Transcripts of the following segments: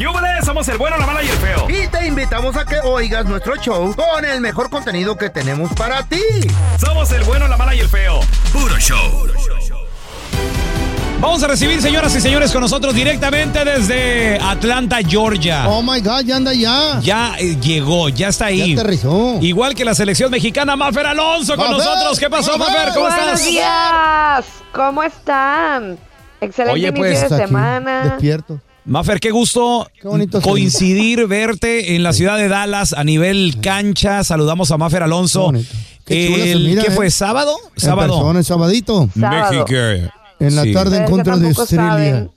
¡Yúbales! Somos el bueno, la mala y el feo. Y te invitamos a que oigas nuestro show con el mejor contenido que tenemos para ti. Somos el bueno, la mala y el feo. Puro show. Vamos a recibir, señoras y señores, con nosotros directamente desde Atlanta, Georgia. Oh my God, ya anda ya. Ya eh, llegó, ya está ahí. Ya aterrizó. Igual que la selección mexicana, Mafer Alonso con Mafer, nosotros. ¿Qué pasó, Mafer? Mafer? ¿Cómo Buenos estás? días. ¿Cómo están? Excelente Oye, inicio pues, de aquí, semana. Despierto. Mafer, qué gusto Qué bonito coincidir, verte en la ciudad de Dallas a nivel cancha. Saludamos a Mafer Alonso. Qué El- mira, ¿Qué eh. fue? ¿Sábado? En Sábado. persona, el sabadito. Sábado. México. En la Sí. tarde en contra de Australia. saben,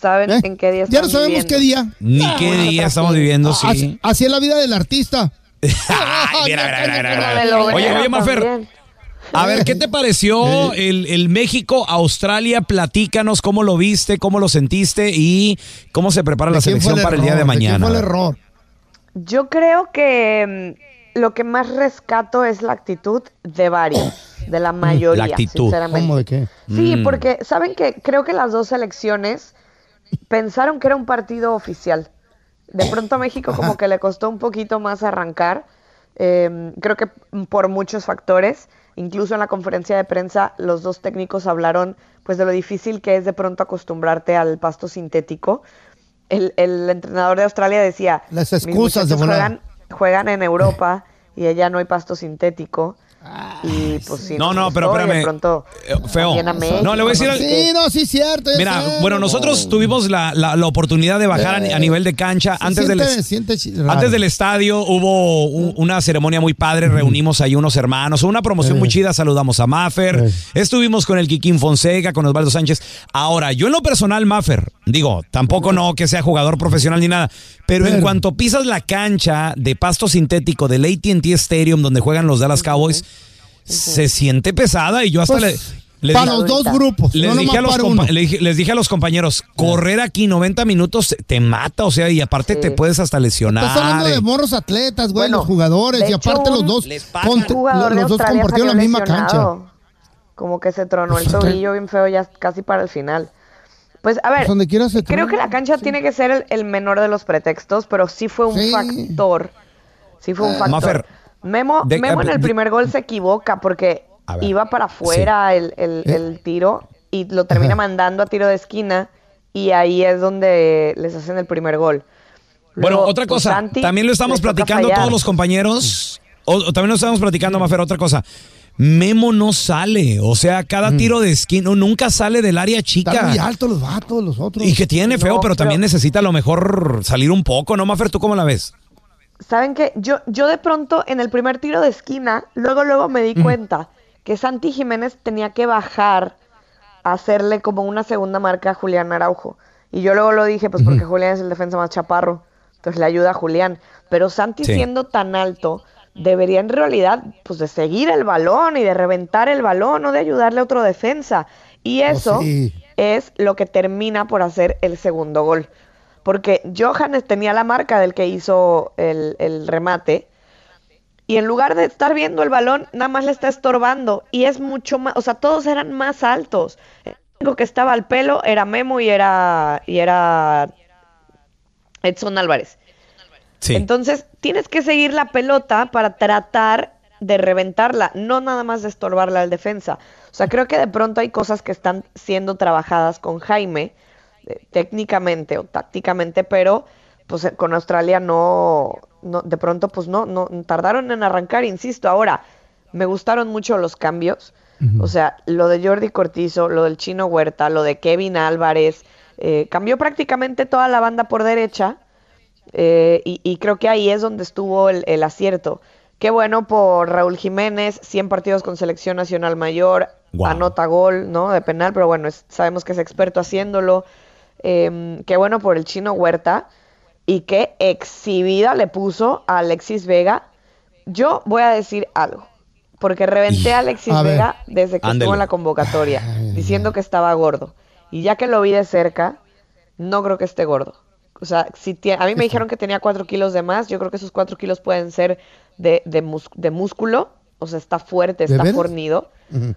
saben ¿Eh? en qué día Ya no sabemos viviendo. qué día. Ni qué día estamos viviendo, Ah, Así, sí. así es la vida del artista. Ay, mira, mira, mira, Oye, oye, Mafer, también. A ver, ¿qué te pareció el, el México-Australia? Platícanos cómo lo viste, cómo lo sentiste y cómo se prepara la ¿De selección para el día de mañana. fue el error? Yo creo que mm, lo que más rescato es la actitud de varios, de la mayoría, Mm, La actitud. sinceramente. ¿Cómo de qué? Sí, Mm. porque saben que creo que las dos selecciones pensaron que era un partido oficial. De pronto a México como que le costó un poquito más arrancar. eh, creo que por muchos factores. Incluso en la conferencia de prensa los dos técnicos hablaron pues de lo difícil que es de pronto acostumbrarte al pasto sintético. El, el entrenador de Australia decía, Las "Mis excusas de volar". juegan, juegan en Europa y allá no hay pasto sintético. Y pues sí, No, nos no, pero costó, y de espérame. pronto Eh, feo. No, le voy a decir al- sé. Sí, no, sí, cierto. Mira, sé, bueno, no, nosotros no. tuvimos la, la- la oportunidad de bajar a, a nivel de cancha. Antes del, siente- antes del estadio hubo un- una ceremonia muy padre, reunimos ahí unos hermanos, una promoción Eh. muy chida, saludamos a Maffer, Eh. estuvimos con el Kikín Fonseca, con Osvaldo Sánchez. Ahora, yo en lo personal, Maffer, digo, tampoco no que sea jugador profesional ni nada, pero, en Pero- cuanto pisas la cancha de pasto sintético del AT&T Stadium donde juegan los Dallas Cowboys, se siente pesada y yo hasta Pues, le... le para los dos grupos, les, no dije nomás a los para compa- uno. le dije- les dije a los compañeros, correr aquí 90 minutos te mata, o sea, y aparte Sí. te puedes hasta lesionar. Estás hablando eh. de morros atletas, güey, Bueno, los jugadores. Y aparte los dos, los dos compartieron la misma lesionado. cancha. Como que se tronó el Pues, tobillo bien feo ya casi para el final. Pues a ver, Pues, donde creo que la cancha sí. tiene que ser el, el menor de los pretextos, pero sí fue un Sí. factor. Sí fue un factor. Mafer, Memo, de- Memo en el de- primer gol se equivoca porque iba para afuera el, el- Eh. el tiro y lo termina Ajá. mandando a tiro de esquina y ahí es donde les hacen el primer gol. Bueno, Luego, otra cosa, Santi también lo estamos platicando todos los compañeros, o, o también lo estamos platicando, Mafer, otra cosa. Memo no sale, o sea, cada tiro de esquina nunca sale del área Están muy chica. altos los vatos, los otros. Y que tiene feo, No, pero también pero- necesita a lo mejor salir un poco, ¿no, Mafer? ¿Tú cómo la ves? ¿Saben qué? Yo, yo de pronto en el primer tiro de esquina, luego luego me di cuenta que Santi Jiménez tenía que bajar a hacerle como una segunda marca a Julián Araujo. Y yo luego lo dije, pues porque Julián es el defensa más chaparro, entonces le ayuda a Julián. Pero Santi Sí. siendo tan alto, debería en realidad pues de seguir el balón y de reventar el balón, no de ayudarle a otro defensa. Y eso sí. es lo que termina por hacer el segundo gol. Porque Johannes tenía la marca del que hizo el, el remate. Y en lugar de estar viendo el balón, nada más le está estorbando. Y es mucho más, o sea, todos eran más altos. El único que estaba al pelo era Memo y era, y era Edson Álvarez. Sí. Entonces, tienes que seguir la pelota para tratar de reventarla, no nada más de estorbarla al defensa. O sea, creo que de pronto hay cosas que están siendo trabajadas con Jaime, eh, técnicamente o tácticamente, pero pues eh, con Australia no, no, de pronto pues no, no, tardaron en arrancar, insisto. Ahora, me gustaron mucho los cambios. O sea, lo de Jordi Cortizo, lo del Chino Huerta, lo de Kevin Álvarez, eh, cambió prácticamente toda la banda por derecha. Eh, y, y creo que ahí es donde estuvo el, el acierto. Qué bueno por Raúl Jiménez, 100 partidos con selección nacional mayor, anota gol, ¿no? De penal, pero bueno, es- sabemos que es experto haciéndolo. Eh, qué bueno por el chino Huerta y qué exhibida le puso a Alexis Vega. Yo voy a decir algo, porque reventé a Alexis A ver. Vega desde que estuvo en la convocatoria, diciendo que estaba gordo. Y ya que lo vi de cerca, no creo que esté gordo. O sea, si a mí me dijeron que tenía cuatro kilos de más, yo creo que esos cuatro kilos pueden ser de, de, mus- de músculo, o sea, está fuerte, ¿De está fornido, pero.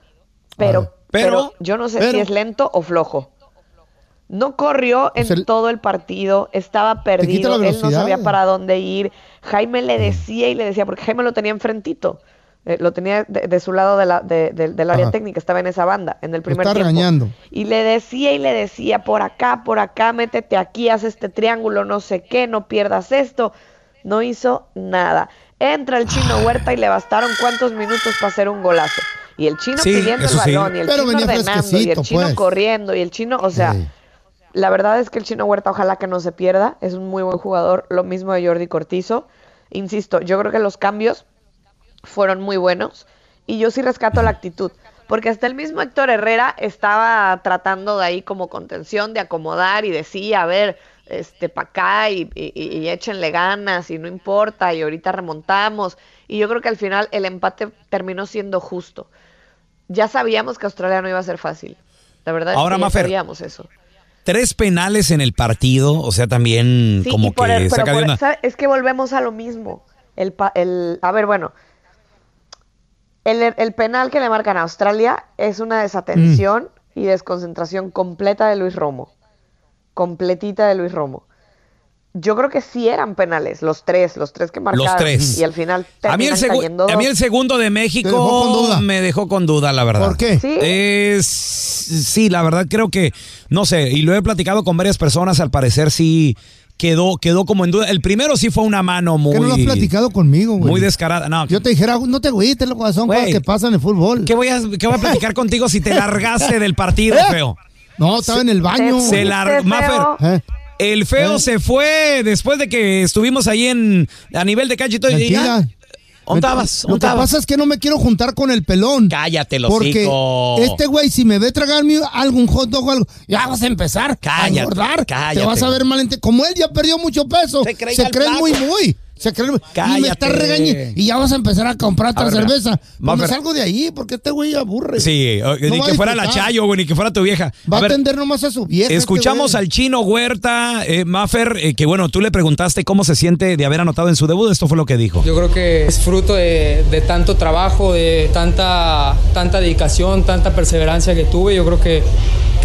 Pero- pero yo no sé si es lento o flojo. No corrió en todo el partido, estaba perdido, él no sabía para dónde ir. Jaime le decía y le decía, porque Jaime lo tenía enfrentito, eh, lo tenía de, de su lado de la- de- de- del área Ajá. técnica, estaba en esa banda, en el primer está tiempo. regañando. Y le decía y le decía, por acá, por acá, métete aquí, haz este triángulo, no sé qué, no pierdas esto. No hizo nada. Entra el chino Huerta y le bastaron cuántos minutos para hacer un golazo. Y el chino Sí, pidiendo el sí. balón, y el Pero chino ordenando, y el chino pues. corriendo, y el chino, o sea, Sí. La verdad es que el chino Huerta ojalá que no se pierda, es un muy buen jugador, lo mismo de Jordi Cortizo. Insisto, yo creo que los cambios fueron muy buenos y yo sí rescato la actitud, porque hasta el mismo Héctor Herrera estaba tratando de ahí como contención, de acomodar y decía, a ver, este, pa' acá y, y- y- échenle ganas y no importa y ahorita remontamos. Y yo creo que al final el empate terminó siendo justo. Ya sabíamos que Australia no iba a ser fácil. La verdad Ahora, es que ya sabíamos eso. Tres penales en el partido, o sea, también Sí, como que el- saca de una... Es que volvemos a lo mismo. El, el, a ver, bueno. El, el penal que le marcan a Australia es una desatención Mm. y desconcentración completa de Luis Romo. Completita de Luis Romo. Yo creo que sí eran penales, los tres, los tres que marcaron. Los tres. Y al final A mí, el cayendo a mí el segundo de dejó México duda. me dejó con duda, la verdad. ¿Por qué? Sí. Es, sí, la verdad creo que, no sé, y lo he platicado con varias personas, al parecer sí quedó, quedó como en duda. El primero sí fue una mano muy... ¿Qué no lo has platicado conmigo, güey? Muy descarada. No, Yo te dijera, no te agüites, loco, son cosas que pasan en el fútbol. ¿qué, voy a, ¿Qué voy a platicar contigo si te largaste del partido, ¿Eh? feo? No, estaba en el baño. Se Se lar- Fuiste Mafer, feo. Eh, el feo ¿Eh? se fue después de que estuvimos ahí en a nivel de cancha y todo. y Mentira. ya. ¿Dónde estabas? Lo ¿Dónde que pasa es que no me quiero juntar con el pelón. Cállate, los Porque este güey, si me ve tragarme algún hot dog o algo, ya vas a empezar Cállate, a engordar. cállate. Te vas a ver mal. Como él ya perdió mucho peso, Se cree se cree muy, muy. Se cree, y me está regañando. Y ya vas a empezar a comprar otra A ver, mira, cerveza. Pues me salgo de ahí porque este güey aburre. Sí, No ni que fuera la. Chayo, güey, ni que fuera tu vieja. Va A a, ver, atender nomás a su vieja. este escuchamos al chino Huerta, eh, Maffer, eh, que bueno, tú le preguntaste cómo se siente de haber anotado en su debut. Esto fue lo que dijo. Yo creo que es fruto de, de tanto trabajo, de tanta, tanta dedicación, tanta perseverancia que tuve. Yo creo que,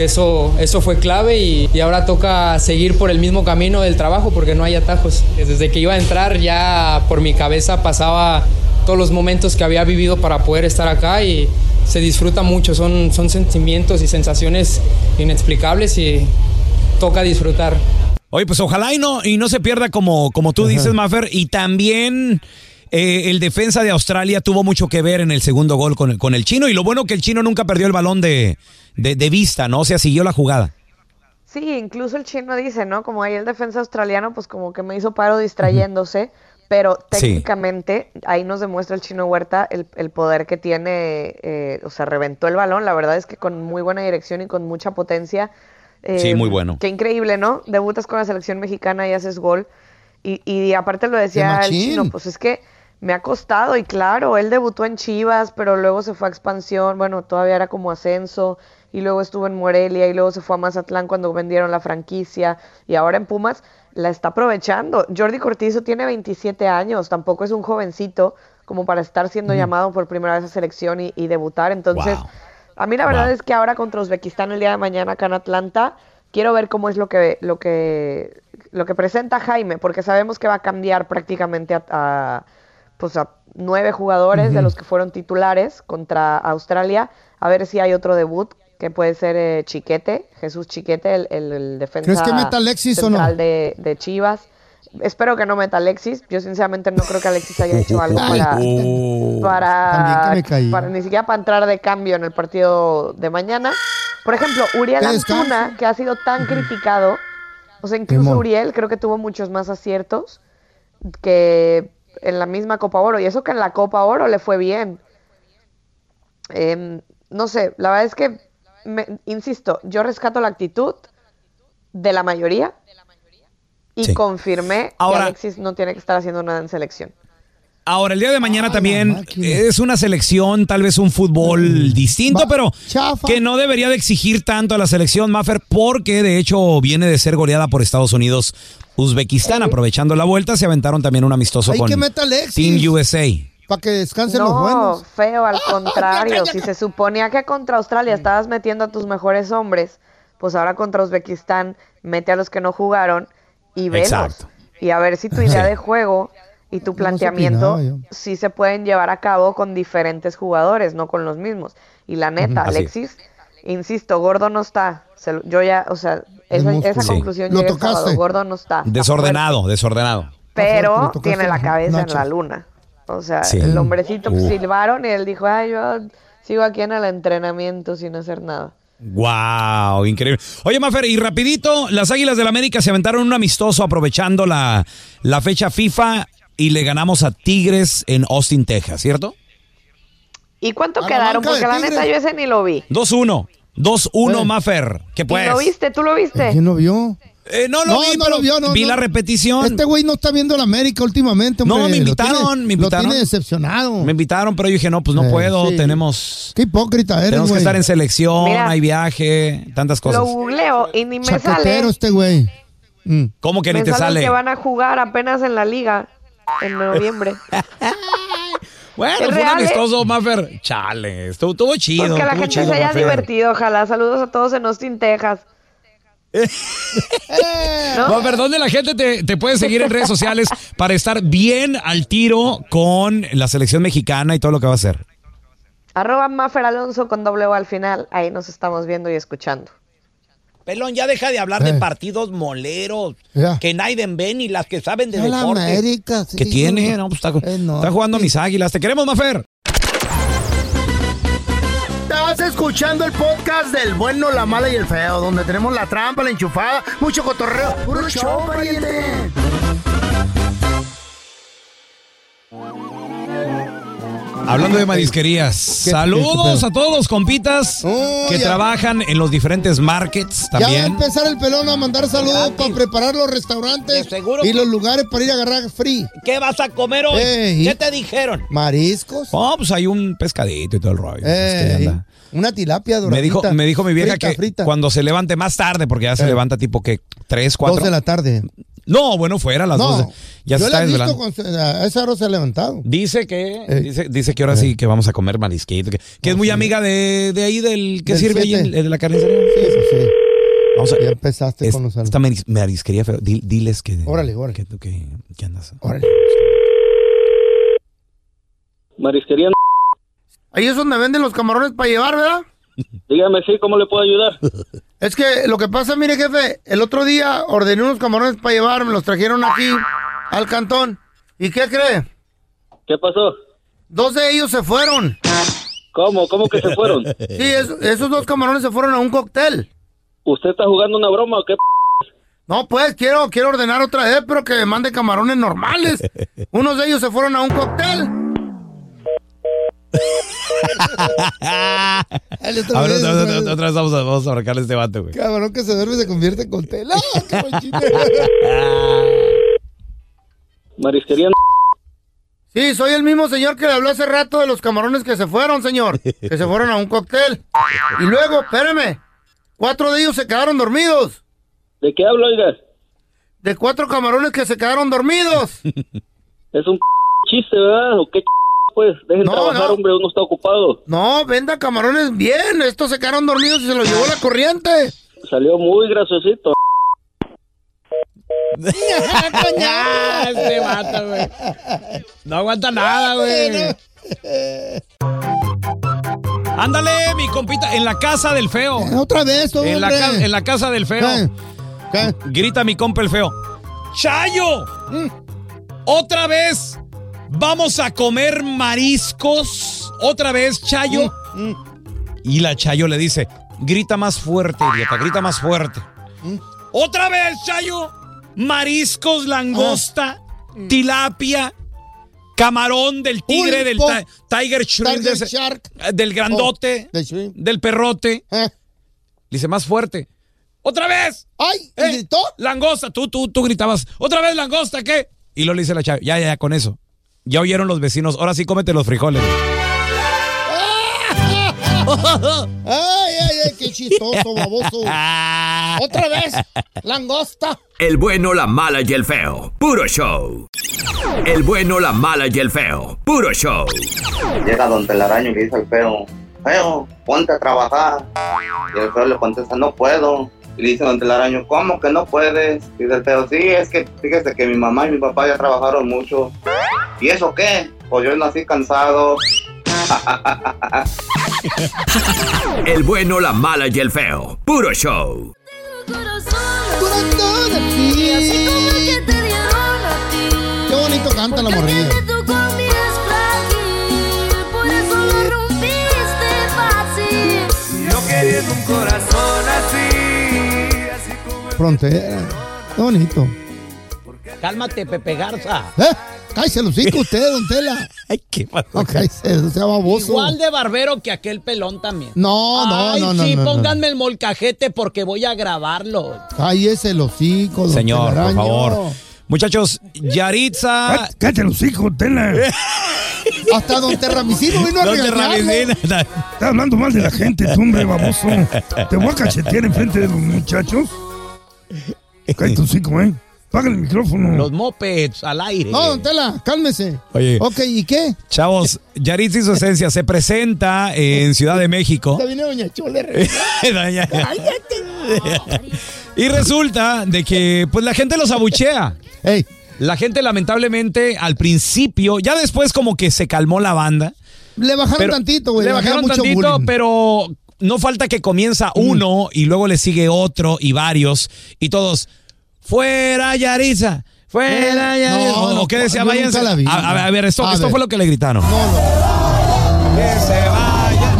que eso, eso fue clave y, y ahora toca seguir por el mismo camino del trabajo porque no hay atajos. Desde que iba a entrar ya por mi cabeza pasaba todos los momentos que había vivido para poder estar acá y se disfruta mucho. Son, son sentimientos y sensaciones inexplicables y toca disfrutar. Oye, pues ojalá y no, y no se pierda como, como tú dices, Maffer. Y también eh, el defensa de Australia tuvo mucho que ver en el segundo gol con el, con el chino. Y lo bueno que el chino nunca perdió el balón de, de, de vista, ¿no? O sea, siguió la jugada. Sí, incluso el chino dice, ¿no? Como ahí el defensa australiano, pues como que me hizo paro distrayéndose, pero Sí. técnicamente ahí nos demuestra el chino Huerta el, el poder que tiene, eh, o sea, reventó el balón, la verdad es que con muy buena dirección y con mucha potencia. Sí, muy bueno. Qué increíble, ¿no? Debutas con la selección mexicana y haces gol. Y, y aparte lo decía el chino, pues es que me ha costado y claro, él debutó en Chivas, pero luego se fue a expansión, bueno, todavía era como ascenso y luego estuvo en Morelia y luego se fue a Mazatlán cuando vendieron la franquicia y ahora en Pumas la está aprovechando. Jordi Cortizo tiene 27 años, tampoco es un jovencito como para estar siendo llamado por primera vez a selección y, y debutar, entonces Wow. a mí la verdad Wow. es que ahora contra Uzbekistán el día de mañana acá en Atlanta, quiero ver cómo es lo que, lo que, lo que presenta Jaime, porque sabemos que va a cambiar prácticamente a, a, pues a nueve jugadores de los que fueron titulares contra Australia. A ver si hay otro debut, que puede ser eh, Chiquete, Jesús Chiquete, el, el, el defensa ¿Crees que meta Alexis o no? central de, de Chivas. Espero que no meta Alexis. Yo sinceramente no creo que Alexis haya hecho algo para, para, para ni siquiera para entrar de cambio en el partido de mañana. Por ejemplo, Uriel. Antuna, que ha sido tan criticado, o sea, incluso. Uriel creo que tuvo muchos más aciertos que en la misma Copa Oro, y eso que en la Copa Oro le fue bien. Em, no sé, la verdad es que, me- insisto, yo rescato la actitud de la mayoría y Sí. confirmé Ahora- que Alexis no tiene que estar haciendo nada en selección. Ahora, el día de mañana Ah, también es una selección, tal vez un fútbol distinto, Va- pero chafa. que no debería de exigir tanto a la selección Maffer, porque de hecho viene de ser goleada por Estados Unidos, Uzbekistán, aprovechando la vuelta, se aventaron también un amistoso Hay con que meta Alexis. Team USA. Para que descansen los No, buenos. feo, al contrario. si se suponía que contra Australia estabas metiendo a tus mejores hombres, pues ahora contra Uzbekistán mete a los que no jugaron y velos. Exacto. Y a ver si tu idea Sí. de juego y tu planteamiento opinaba yo. sí se pueden llevar a cabo con diferentes jugadores, no con los mismos. Y la neta, Así. Alexis, insisto, Gordo no está. Se lo- yo ya, o sea, esa, esa Sí. conclusión Lo llegué el sábado. Gordo no está. Desordenado, desordenado. Está Pero lo tiene la cabeza en la luna. O sea, Sí. el hombrecito pues, Uf. silbaron y él dijo, ay, yo sigo aquí en el entrenamiento sin hacer nada. Wow, increíble. Oye, Mafer, y rapidito, las Águilas del América se aventaron un amistoso aprovechando la, la fecha FIFA y le ganamos a Tigres en Austin, Texas, ¿cierto? ¿Y cuánto A la quedaron? Porque la neta yo ese ni lo vi. 2-1. 2-1, Eh. Mafer. ¿Qué ¿Y pues? lo viste? ¿Tú lo viste? ¿Quién no vio? Eh, no lo No, vi, no pero lo vio, no, vi no. la repetición. Este güey no está viendo la América últimamente, No, me Lo invitaron, tiene- me invitaron. Lo tiene decepcionado. Me invitaron, pero yo dije, no, pues no Eh, puedo. sí. Tenemos, Qué hipócrita eres, tenemos que estar en selección, Mira. hay viaje, tantas cosas. Lo googleo y ni me Chaquetero sale. este güey. Mm. ¿Cómo que ni te sale sale? que van a jugar apenas en la liga en noviembre. Bueno, ¿Es fue un real, eh? amistoso, Mafer. Chale, estuvo, estuvo chido. Pues que la gente chido, se haya divertido. Ojalá. Saludos a todos en Austin, Texas. ¿No? Mafer, ¿dónde la gente te, te puede seguir en redes sociales para estar bien al tiro con la selección mexicana y todo lo que va a hacer? Arroba Maffer Alonso con doble O al final. Ahí nos estamos viendo y escuchando. Pelón, ya deja de hablar Eh. partidos moleros Ya. que nadie ve ni las que saben de A la América, sí. ¿Qué tiene? No, pues está, Eh, no. está jugando mis águilas. Te queremos, Mafer. Estás escuchando el podcast del bueno, la mala y el feo, donde tenemos la trampa, la enchufada, mucho cotorreo. ¡Puro show, pariente! Hablando de marisquerías, ¿Qué- saludos qué- a todos los compitas Oh, que ya. trabajan en los diferentes markets Ya va a también. empezar el pelón a mandar saludos para preparar los restaurantes De seguro y que- los lugares para ir a agarrar free. ¿Qué vas a comer hoy? Ey. ¿Qué te dijeron? Mariscos. Oh, pues hay un pescadito y todo el rollo. Ey, anda. una tilapia doradita. Me dijo, me dijo mi vieja frita, que frita. cuando se levante más tarde, porque ya se Eh. levanta tipo que 3, 4. Dos de la tarde. No, bueno, fuera a las no, 12. Ya se está la he visto desvelando. con a esa hora se ha levantado. Dice que, Eh. dice, dice que ahora sí que vamos a comer marisquito, que, que es muy amiga de, de ahí del que Del sirve ahí en, de la carnicería. Sí, eso sí. Vamos a, Ya empezaste es- con los esta maris- marisquería, pero di- diles que. Órale, órale. Que, que, que andas. Órale. Marisquería, Ahí es donde venden los camarones para llevar, ¿verdad? dígame sí, ¿cómo le puedo ayudar? Es que lo que pasa, mire, jefe, el otro día ordené unos camarones para llevar, me los trajeron aquí al cantón. ¿Y qué cree? ¿Qué pasó? Dos de ellos se fueron. ¿Cómo? ¿Cómo que se fueron? Sí, es- esos dos camarones se fueron a un cóctel. ¿Usted está jugando una broma o qué? No, pues quiero, quiero ordenar otra vez, pero que me mande camarones normales. Unos de ellos se fueron a un cóctel. Dale otra A ver, vez, otra, otra otra- vez. otra vez vamos a, vamos a este vato, güey. Cabrón que se duerme se convierte en cóctel. ¡Ah! Marisquería, Sí, soy el mismo señor que le habló hace rato de los camarones que se fueron, señor. Que se fueron a un cóctel. Y luego, espéreme, cuatro de ellos se quedaron dormidos. ¿de qué hablo, oiga? De cuatro camarones que se quedaron dormidos. Es un chiste, ¿verdad? ¿O qué pues? Dejen No, trabajar, no. hombre, uno está ocupado. No, venda camarones bien. Estos se quedaron dormidos y se los llevó la corriente. Salió muy graciosito. este vato, güey. No aguanta nada, güey. Ándale, mi compita, en la casa del feo. Otra vez, hombre. En la, ca- en la casa del feo. ¿Qué? ¿Qué? Grita mi compa el feo. ¡Chayo! ¿Otra vez vamos a comer mariscos? ¿Otra vez, Chayo? Y la Chayo le dice, grita más fuerte, idiota, grita más fuerte. ¿Otra vez, Chayo? Mariscos, langosta, tilapia, camarón del tigre, del Pulpo, tiger shrimp, Tiger de ese- Shark. eh, del grandote, Oh, del perrote. ¿Eh? Le dice más fuerte. ¡Otra vez! ¡Ay! ¿Y ¿Eh? gritó? Langosta, tú, tú, tú gritabas, otra vez langosta, ¿qué? Y luego le dice la chava, ya, ya, ya, con eso. Ya oyeron los vecinos, ahora sí cómete los frijoles. ¡Ay, ay, ay! ¡Qué chistoso, baboso! ¡Otra vez! ¡Langosta! El bueno, la mala y el feo. Puro show. El bueno, la mala y el feo. Puro show. Llega don Telaraño y le dice al feo, feo, ponte a trabajar. Y el feo le contesta, no puedo. Y le dice don Telaraño, ¿cómo que no puedes? Y dice el feo, sí, es que fíjese que mi mamá y mi papá ya trabajaron mucho. ¿Y eso qué? Pues yo nací cansado. El bueno, la mala y el feo. Puro show. Qué bonito canta la morrilla. Yo queriendo un corazón así, así como Frontera. Qué bonito. Cálmate, Pepe Garza. ¿Eh? Cállese los hijos usted, don Tela. Ay, qué. No, cállese, no sea baboso. Igual de barbero que aquel pelón también. No, no, Ay, no, no. sí, no, no. pónganme el molcajete porque voy a grabarlo. Cállese los hijos, don Señor, por favor. Muchachos, Yaritza. Cállate los hijos, Tela. Hasta don Terramicino vino a Don regañarlo. Terramicino. Estás hablando mal de la gente, tú, hombre, baboso. Te voy a cachetear enfrente de los muchachos. Cállate los hijos, ¿eh? Paga el micrófono. Los mopeds al aire. No, don Tela, cálmese. Oye. Ok, ¿y qué? Chavos, Yaritza y su esencia se presenta en Ciudad de México. Ya viene doña Chole. Doña- y resulta de que pues la gente los abuchea. Ey, La gente lamentablemente al principio, ya después como que se calmó la banda. le bajaron Pero- tantito, güey. Le bajaron bajaron mucho tantito, bullying. pero no falta que comienza uno y luego le sigue otro y varios y todos fuera Yaritza. Fuera Eh, Yaritza. no, o, no, qué decía, váyanse. a, a- no. a ver, esto, A esto ver. fue lo que le gritaron. No, Que se vaya.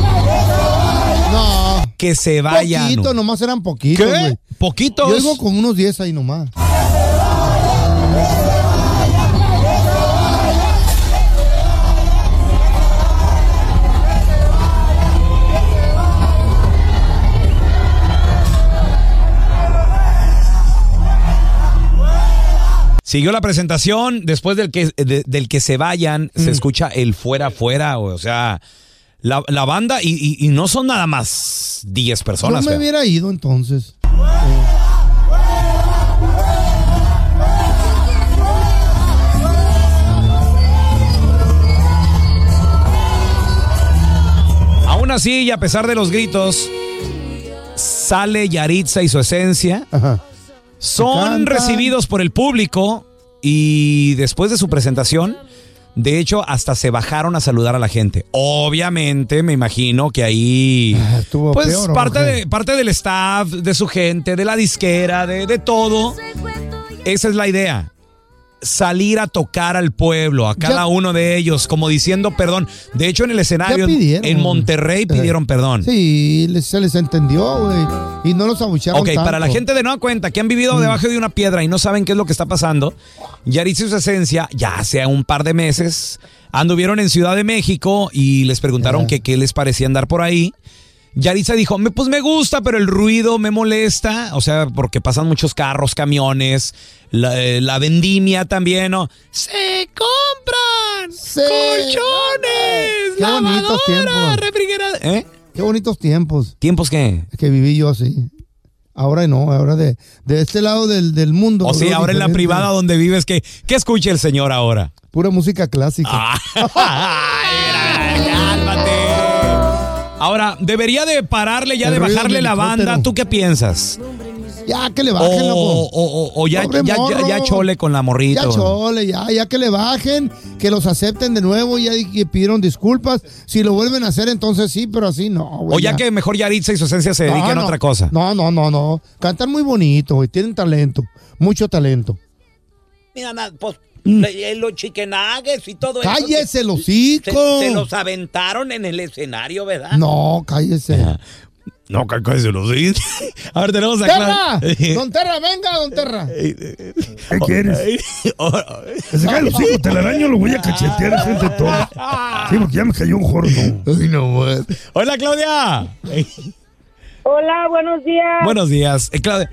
no. no. Que se vayan. Poquito, nomás eran poquitos, ¿Qué? ¿Poquitos? Yo digo con unos 10 ahí nomás. Siguió la presentación, después del que, de- del que se vayan, Mm. se escucha el fuera, fuera, o sea, la, la banda, y, y- y no son nada más 10 personas. Yo me feo. hubiera ido entonces. Aún así, y a pesar de los gritos, sale Yaritza y su esencia. Ajá. Son recibidos por el público y después de su presentación, de hecho, hasta se bajaron a saludar a la gente. Obviamente, me imagino que ahí, Ah, estuvo pues peor, ¿o parte, de, parte del staff, de su gente, de la disquera, de, de todo. Esa es la idea. Salir a tocar al pueblo, a cada Ya- uno de ellos, como diciendo perdón. De hecho, en el escenario, en- Monterrey, pidieron perdón. Sí, se les entendió, güey. Y no los abuchearon Ok, para la gente de nueva cuenta que han vivido Mm. debajo de una piedra y no saben qué es lo que está pasando, Yaritza y su esencia, ya hace un par de meses, anduvieron en Ciudad de México y les preguntaron que qué les parecía andar por ahí. Yaritza dijo, "Me- pues me gusta, pero el ruido me molesta, o sea, porque pasan muchos carros, camiones, la, eh, la vendimia también, ¿no? Se compran Sí. colchones, Qué lavadora, refrigerador. ¿Eh? Qué bonitos tiempos ¿Tiempos qué? que viví yo así. Ahora no, ahora de, de este lado del, del mundo. O bro, ahora en la privada donde vives, ¿qué, qué escucha el señor ahora? Pura música clásica. Ah. Ahora, debería de pararle ya, El de bajarle la banda. ¿Tú qué piensas? Ya que le bajen, o, loco. o- o ya, Pobre ya, ya- morro. ya chole con la morrita. Ya chole, ya, ya que le bajen, que los acepten de nuevo, ya y que pidieron disculpas. Si lo vuelven a hacer, entonces sí, pero así no, güey. O ya que mejor Yaritza y su esencia se No, dediquen a no. otra cosa. No, no, no, no. Cantan muy bonito, güey. Tienen talento, mucho talento. Mira, pues le- los chiquenagues y todo eso. Cállese los Se, hocico. se los aventaron en el escenario, ¿verdad? No, cállese. No, cállese los sí. A ver, tenemos a ¡Terra! Don Terra, venga, don Terra. ¿Qué quieres? Que se caen los hijos, telaraño lo voy a cachetear enfrente de todos. Sí, porque ya me cayó un jordo. Ay, no, güey. Hola, Claudia. Hola, buenos días. Buenos días. Eh, Claudia.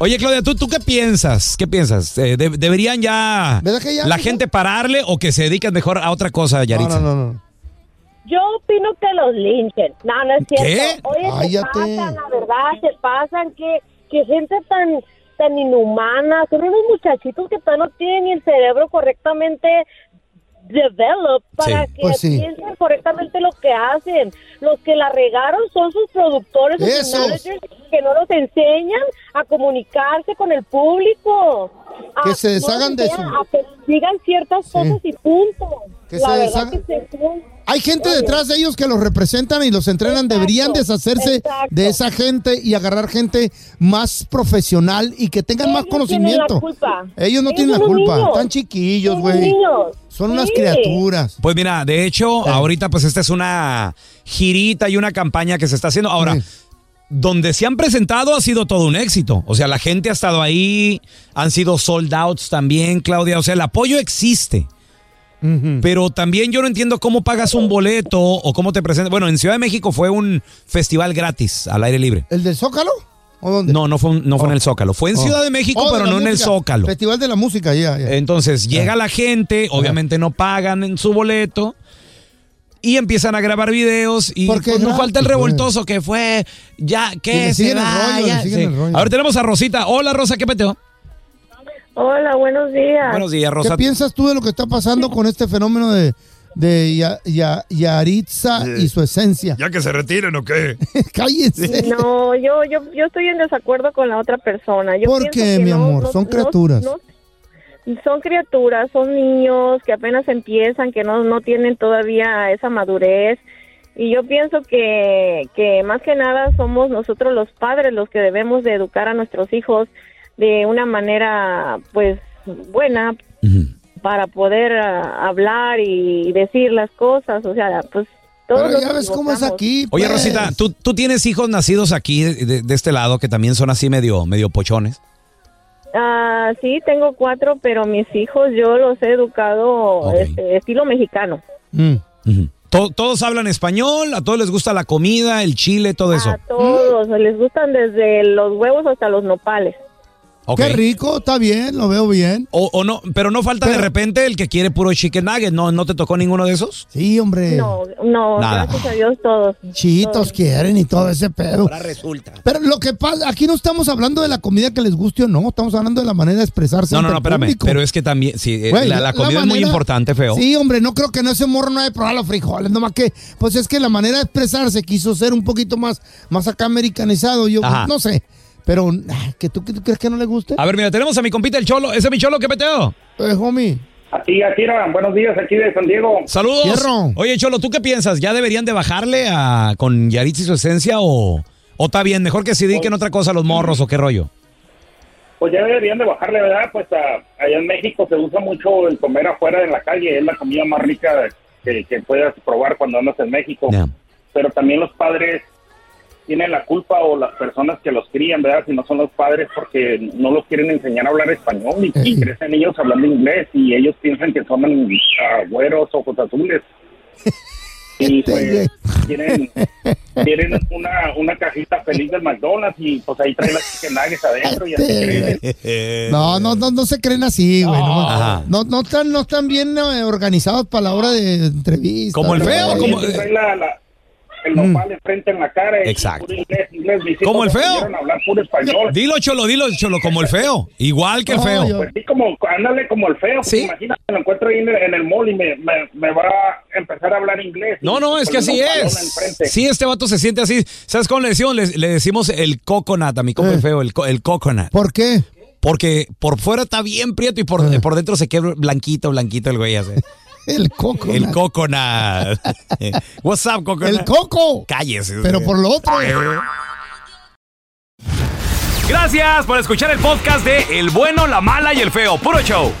Oye, Claudia, ¿tú, ¿tú qué piensas? ¿Qué piensas? Eh, de- ¿Deberían ya, ¿Verdad que ya, la gente pararle o que se dediquen mejor a otra cosa, Yaritza? no, no, no. Yo opino que los linchen. No, no es cierto. ¿Qué? Oye, se Cállate. pasan, la verdad, se pasan. Que, que gente tan tan inhumana. Son unos muchachitos que todavía no tienen ni el cerebro correctamente develop para Sí. que Pues sí. piensen correctamente lo que hacen. Los que la regaron son sus productores, sus Esos. managers, que no los enseñan a comunicarse con el público. Que A- se deshagan de su- A que digan ciertas cosas y punto. Que la se verdad deshagan- que se- Hay gente detrás de ellos que los representan y los entrenan. Deberían deshacerse exacto. de esa gente y agarrar gente más profesional y que tengan más Ellos tienen la conocimiento. culpa. Ellos no Ellos tienen la son culpa. niños. Están chiquillos, güey. Son unas criaturas. Pues mira, de hecho, ahorita pues esta es una girita y una campaña que se está haciendo. Ahora, donde se han presentado ha sido todo un éxito. O sea, la gente ha estado ahí, han sido sold outs también, Claudia. O sea, el apoyo existe. Pero también yo no entiendo cómo pagas un boleto o cómo te presentas. Bueno, en Ciudad de México fue un festival gratis al aire libre. ¿El del Zócalo? ¿O dónde? No, no fue, no fue en el Zócalo. Fue en Oh. Ciudad de México, Oh, pero no en el. Zócalo. Festival de la música, ya, ya. Entonces llega la gente, obviamente no pagan en su boleto y empiezan a grabar videos y Porque pues, no falta el revoltoso que fue ya que se rollo, Sí. Ahora tenemos a Rosita. Hola Rosa, ¿qué peteo? Hola, buenos días. Buenos días, Rosa. ¿Qué piensas tú de lo que está pasando con este fenómeno de, de Ya- Ya- Yaritza y su esencia? ¿Ya que se retiren o qué? Cállense. No, yo, yo, yo estoy en desacuerdo con la otra persona. Yo ¿Por pienso qué, que mi no- amor? no- Son no- criaturas. no- son criaturas, son niños que apenas empiezan, que no, no tienen todavía esa madurez. Y yo pienso que, que más que nada somos nosotros los padres los que debemos de educar a nuestros hijos de una manera, pues, buena para poder ah, hablar y decir las cosas. O sea, pues, todos Pero ya ves cómo es aquí. Oye pues. Rosita, ¿tú, tú tienes hijos nacidos aquí de, este lado que también son así medio, medio pochones. Ah, sí, tengo cuatro, pero mis hijos yo los he educado este, estilo mexicano. Mm. Todos hablan español, a todos les gusta la comida, el chile, todo eso. A todos, les gustan desde los huevos hasta los nopales. Qué rico, está bien, lo veo bien. O, o no, pero no falta de repente el que quiere puro chicken nugget. ¿No, ¿No te tocó ninguno de esos? Sí, hombre. No, no, Nada. gracias a Dios todos. Chitos quieren y todo ese pedo. Ahora resulta. Pero lo que pasa, aquí no estamos hablando de la comida que les guste o no, estamos hablando de la manera de expresarse. No, no, no, espérame. público. Pero es que también, sí, eh, Güey, la, la comida es muy importante, feo. Sí, hombre, no creo que no ese morro no haya probado los frijoles, nomás que, pues es que la manera de expresarse quiso ser un poquito más, más acá americanizado, yo Ajá. no sé, pero, ay, ¿que tú, que tú crees que no le guste? A ver, mira, tenemos a mi compita el Cholo. ¿Ese es mi Cholo qué peteo? Eh, homie. Aquí, aquí, eran. buenos días, aquí de San Diego. Saludos. Oye, Cholo, ¿tú qué piensas? ¿Ya deberían de bajarle a, con Yaritza y su esencia o, o está bien? Mejor que se dediquen a otra cosa los morros o qué rollo. Pues ya deberían de bajarle, ¿verdad? Pues a- allá en México se usa mucho el comer afuera en la calle, es la comida más rica que, que puedas probar cuando andas en México. Pero también los padres tienen la culpa o las personas que los crían, ¿verdad? Si no son los padres porque no los quieren enseñar a hablar español y, y crecen niños hablando inglés y ellos piensan que son ah, güeros, ojos azules. Y pues tienen, tienen una, una cajita feliz del McDonald's y pues ahí traen las chicken nuggets adentro y así crecen. No, no, no, no se creen así, güey. No, no, no están, no están bien eh, organizados para la hora de entrevistas. Como el feo, como- Trae la- la- el nopal enfrente en la cara Exacto. puro inglés, inglés. Como el feo. hablar puro español. Dilo, Cholo, dilo, Cholo, como el feo. Igual que el feo. Pues sí, como, ándale como el feo. Sí. Imagínate, me lo encuentro ahí en el, en el mall y me, me, me va a empezar a hablar inglés. No, no, es que así es. Sí, este vato se siente así. ¿Sabes cómo le decimos? Le, le decimos el coconut a mi compa el feo, el, co- el coconut. ¿Por qué? Porque por fuera está bien prieto y por, por dentro se queda blanquito, blanquito el güey. así. El coco. El coconut. What's up, coconut? El coco. Cállese. Pero por lo otro. Gracias por escuchar el podcast de El bueno, la mala y el feo. Puro show.